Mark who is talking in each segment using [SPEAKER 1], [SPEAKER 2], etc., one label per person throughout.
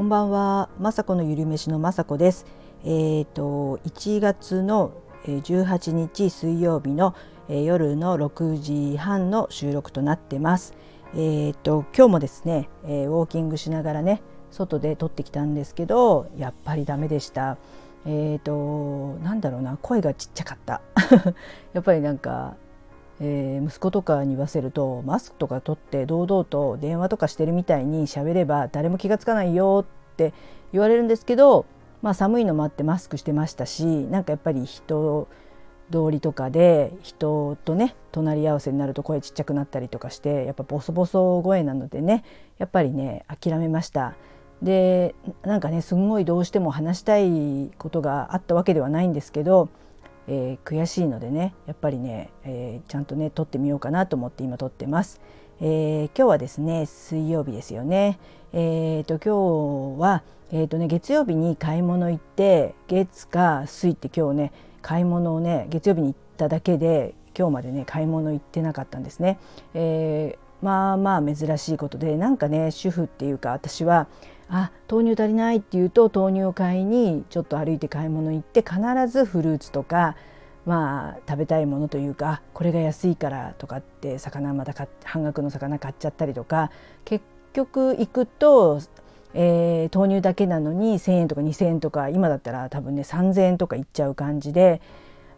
[SPEAKER 1] こんばんは、まさこのゆるめしのまさこです。えっ、ー、と1月の18日水曜日の夜の6時半の収録となってます。えっ、ー、と今日もですね、ウォーキングしながらね外で撮ってきたんですけど、やっぱりダメでした。えっ、ー、となんだろうな声がちっちゃかった。やっぱりなんかえー、息子とかに言わせるとマスクとか取って堂々と電話とかしてるみたいに喋れば誰も気が付かないよって言われるんですけど、まあ、寒いのもあってマスクしてましたしなんかやっぱり人通りとかで人とね隣り合わせになると声ちっちゃくなったりとかしてやっぱボソボソ声なのでねやっぱりね諦めました。でなんかねすんごいどうしても話したいことがあったわけではないんですけどえー、悔しいのでねやっぱりね、えー、ちゃんとね撮ってみようかなと思って今撮ってます。えー、今日はですね水曜日ですよね。えーと、今日は、えーとね、月曜日に買い物行って月か水って今日ね買い物をね月曜日に行っただけで今日までね買い物行ってなかったんですね。えー、まあまあ珍しいことでなんかね主婦っていうか私はあ豆乳足りないって言うと豆乳を買いにちょっと歩いて買い物行って必ずフルーツとかまあ食べたいものというかこれが安いからとかって魚また半額の魚買っちゃったりとか結局行くと、えー、豆乳だけなのに1,000円とか2,000円とか今だったら多分ね3,000円とかいっちゃう感じで、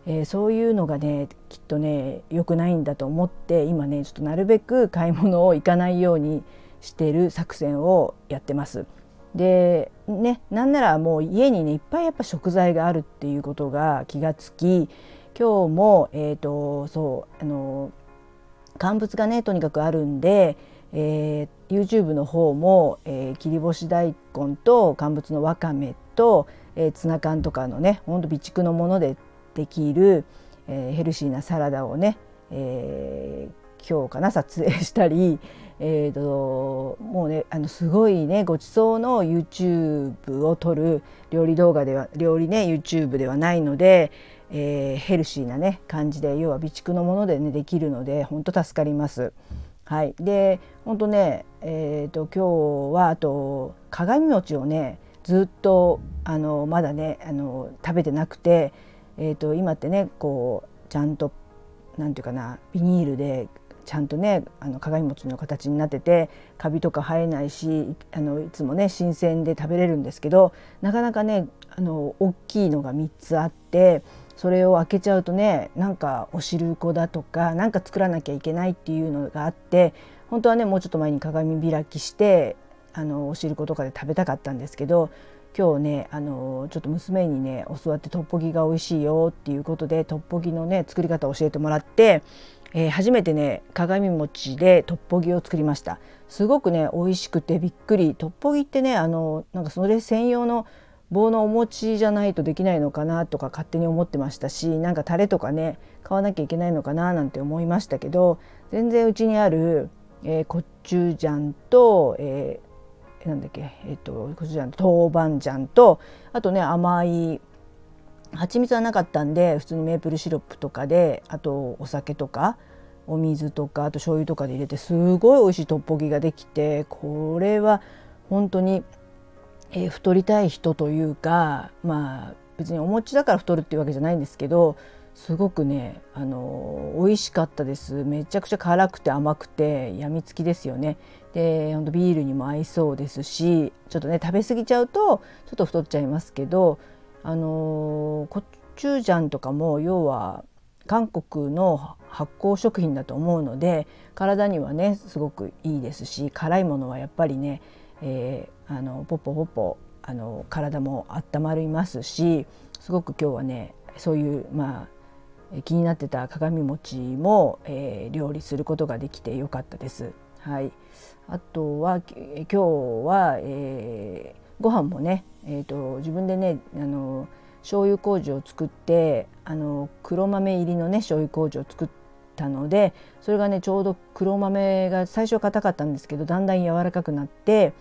[SPEAKER 1] えー、そういうのがねきっとね良くないんだと思って今ねちょっとなるべく買い物を行かないようにしてる作戦をやってます。でねなんならもう家にねいっぱいやっぱ食材があるっていうことが気がつき今日もえっ、ー、とそうあの乾物がねとにかくあるんで、えー、YouTube の方も、えー、切り干し大根と乾物のわかめと、えー、ツナ缶とかのねほんと備蓄のものでできる、えー、ヘルシーなサラダをね、えー、今日かな撮影したりえーと、もうねあのすごいねごちそうの YouTube を撮る料理動画では料理ね YouTube ではないので、えー、ヘルシーなね感じで要は備蓄のものでねできるので本当助かります。はい、で本当ね、えーと、今日はあと鏡餅をねずっとあのまだねあの食べてなくて、えーと今ってねこうちゃんとなんていうかなビニールでちゃんとねあの鏡餅の形になっててカビとか生えないしあのいつもね新鮮で食べれるんですけどなかなかねあの大きいのが3つあってそれを開けちゃうとねなんかお汁粉だとかなんか作らなきゃいけないっていうのがあって本当はねもうちょっと前に鏡開きしてあのお汁粉とかで食べたかったんですけど今日ねあのちょっと娘にね教わってトッポギが美味しいよっていうことでトッポギのね作り方を教えてもらってえー、初めてね鏡餅でトッポギを作りました。すごくね美味しくてびっくり。トッポギってねあのなんかそれ専用の棒のお餅じゃないとできないのかなとか勝手に思ってましたしなんかタレとかね買わなきゃいけないのかななんて思いましたけど全然うちにある、えー、コッチュジャンと、えー、なんだっけえっ、ー、とコチュジャンと豆板醤とあとね甘い蜂蜜はなかったんで普通にメープルシロップとかであとお酒とかお水とかあと醤油とかで入れてすごい美味しいトッポギができてこれは本当に、えー、太りたい人というかまあ別にお餅だから太るっていうわけじゃないんですけどすごくねあの美味しかったです。めちゃくちゃ辛くて甘くてやみつきですよね。で本当ビールにも合いそうですしちょっとね食べ過ぎちゃうとちょっと太っちゃいますけどあのコチュジャンとかも要は韓国の発酵食品だと思うので体にはねすごくいいですし辛いものはやっぱりね、えー、あのポッポポッポあの体も温まりますしすごく今日はねそういうまあ気になってた鏡餅も、えー、料理することができてよかったです。はい、あとは今日は、えー、ご飯もねえーと、自分でねあの醤油麹を作ってあの黒豆入りのね醤油麹を作ったのでそれがねちょうど黒豆が最初は硬かったんですけどだんだん柔らかくなって、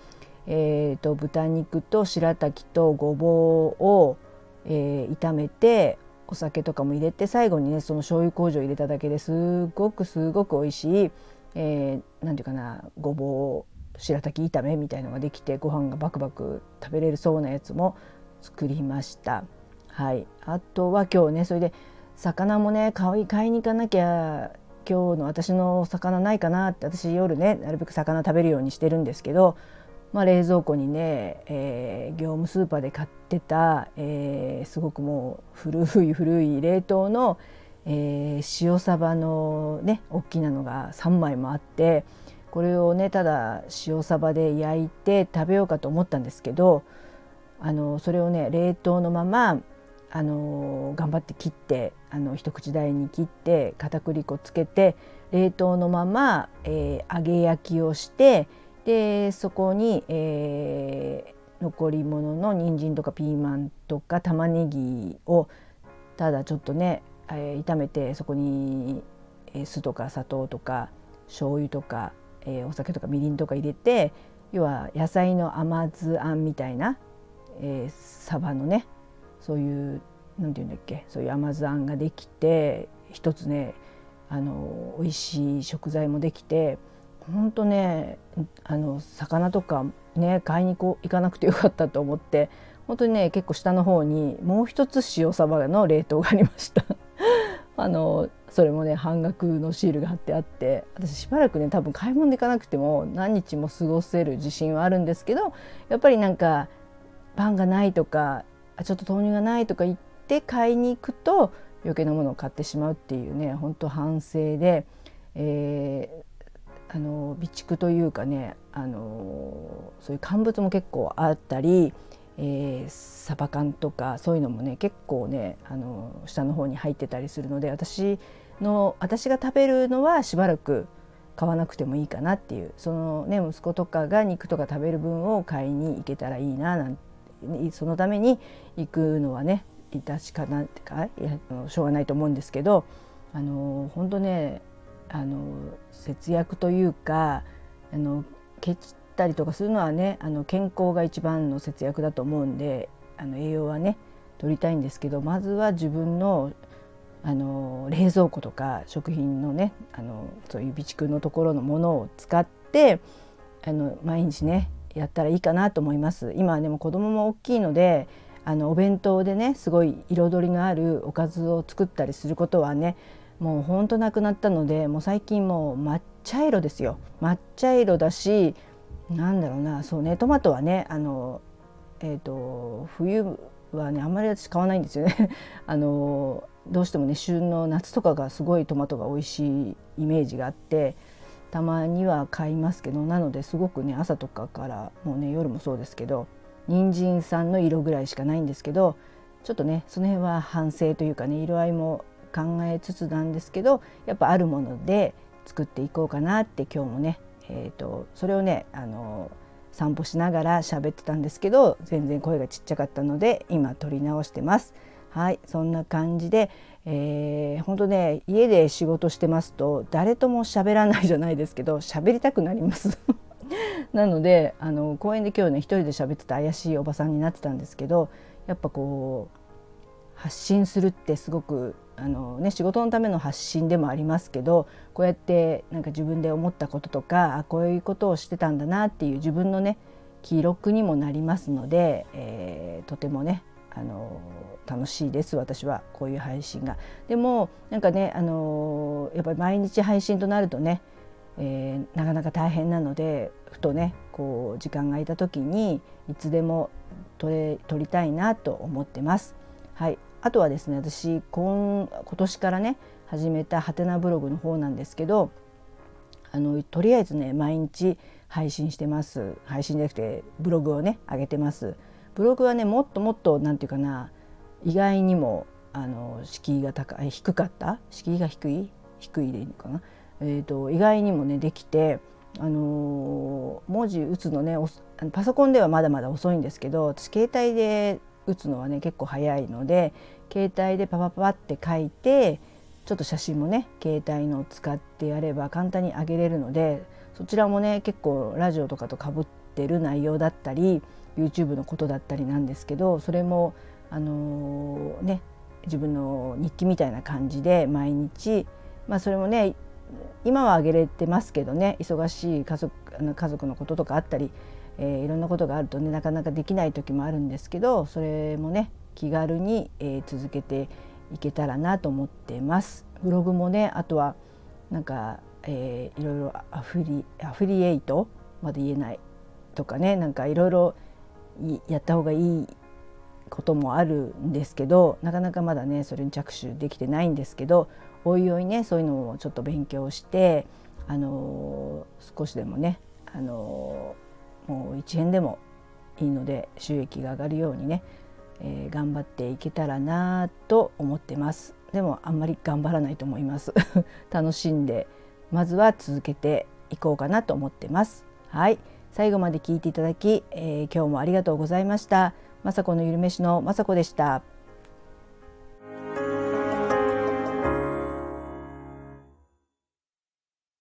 [SPEAKER 1] えーと、豚肉と白滝とごぼうを、えー、炒めてお酒とかも入れて最後にねその醤油麹を入れただけですごくすごく美味しい、えー、なんていうかなごぼう白滝炒めみたいのができてご飯がバクバク食べれるそうなやつも作りました。はい、あとは今日ねそれで魚もね買い買いに行かなきゃ今日の私の魚ないかなって私夜ねなるべく魚食べるようにしてるんですけど、まあ、冷蔵庫にね、えー、業務スーパーで買ってた、えー、すごくもう古い古い冷凍の、えー、塩サバのね大きなのが3枚もあってこれをねただ塩サバで焼いて食べようかと思ったんですけどあのそれをね冷凍のままあの頑張って切ってあの一口大に切って片栗粉つけて冷凍のまま、えー、揚げ焼きをしてでそこに、えー、残り物の人参とかピーマンとか玉ねぎをただちょっとね、えー、炒めてそこに、酢とか砂糖とか醤油とか、えー、お酒とかみりんとか入れて要は野菜の甘酢あんみたいな、えー、サバのねそういう何て言うんだっけそういう甘酢あんができて一つねあの美味しい食材もできて本当ねあの魚とかね買いに行かなくてよかったと思って本当にね結構下の方にもう一つ塩サバの冷凍がありました。あのそれもね半額のシールが貼ってあって私しばらくね多分買い物で行かなくても何日も過ごせる自信はあるんですけどやっぱりなんかパンがないとかちょっと豆乳がないとか言って買いに行くと余計なものを買ってしまうっていうね本当反省で、えー、あの備蓄というかねあのそういう乾物も結構あったり、えー、サバ缶とかそういうのもね結構ねあの下の方に入ってたりするので私の私が食べるのはしばらく買わなくてもいいかなっていうそのね息子とかが肉とか食べる分を買いに行けたらいいななんそのために行くのはね致しかなってかいやしょうがないと思うんですけどあの本当ねあの節約というかあのケチたりとかするのはねあの健康が一番の節約だと思うんであの栄養はね取りたいんですけどまずは自分のあの冷蔵庫とか食品のねあのそういう備蓄のところのものを使ってあの毎日ねやったらいいかなと思います。今はでも子供も大きいのであのお弁当でねすごい彩りのあるおかずを作ったりすることはねもうほんとなくなったのでもう最近もう抹茶色ですよ。抹茶色だしなんだろうな。そうね。トマトはねあのえっ、ー、と冬はねあんまり私買わないんですよね。あのどうしてもね旬の夏とかがすごいトマトが美味しいイメージがあってたまには買いますけどなのですごくね朝とかからもうね夜もそうですけど人参さんの色ぐらいしかないんですけどちょっとねその辺は反省というかね色合いも考えつつなんですけどやっぱあるもので作っていこうかなって今日もね、えーと、それをねあの散歩しながら喋ってたんですけど全然声がちっちゃかったので今撮り直してます。はいそんな感じで、えー、本当ね家で仕事してますと誰とも喋らないじゃないですけど喋りたくなります なのであの公園で今日ね一人で喋ってた怪しいおばさんになってたんですけどやっぱこう発信するってすごくあの、ね、仕事のための発信でもありますけどこうやってなんか自分で思ったこととかあこういうことをしてたんだなっていう自分のね記録にもなりますので、えー、とてもねあの楽しいです私はこういう配信が。でもなんかねあのやっぱり毎日配信となるとね、えー、なかなか大変なのでふとねこう時間が空いた時にいつでも撮れ撮りたいなと思ってます。はい、あとはですね私今今年からね始めたハテナブログの方なんですけどあのとりあえずね毎日配信してます。配信じゃなくてブログをね上げてます。ブログはねもっともっと何て言うかな意外にもあの敷居が高い低かった？敷居が低い？低いでいいのかな、えーと、意外にもねできて、あのー、文字打つのねパソコンではまだまだ遅いんですけど私携帯で打つのはね結構早いので携帯でパパパって書いてちょっと写真もね携帯のを使ってやれば簡単に上げれるのでそちらもね結構ラジオとかとかぶってる内容だったり YouTube のことだったりなんですけどそれもあのー、ね自分の日記みたいな感じで毎日、まあ、それもね今はあげれてますけどね忙しい家族家族のこととかあったり、えー、いろんなことがあるとねなかなかできない時もあるんですけどそれもね気軽に、えー、続けていけたらなと思ってます。ブログもねあとはなんか、えー、いろいろアフリアフリエイト？まで言えないとかねなんかいろいろやった方がいいこともあるんですけどなかなかまだねそれに着手できてないんですけどおいおいねそういうのをちょっと勉強してあの少しでもねあのもう1円でもいいので収益が上がるようにね、えー、頑張っていけたらなと思ってますでもあんまり頑張らないと思います 楽しんでまずは続けていこうかなと思ってますはい最後まで聞いていただき、えー、今日もありがとうございました。まさこのゆるめしのまさこでした。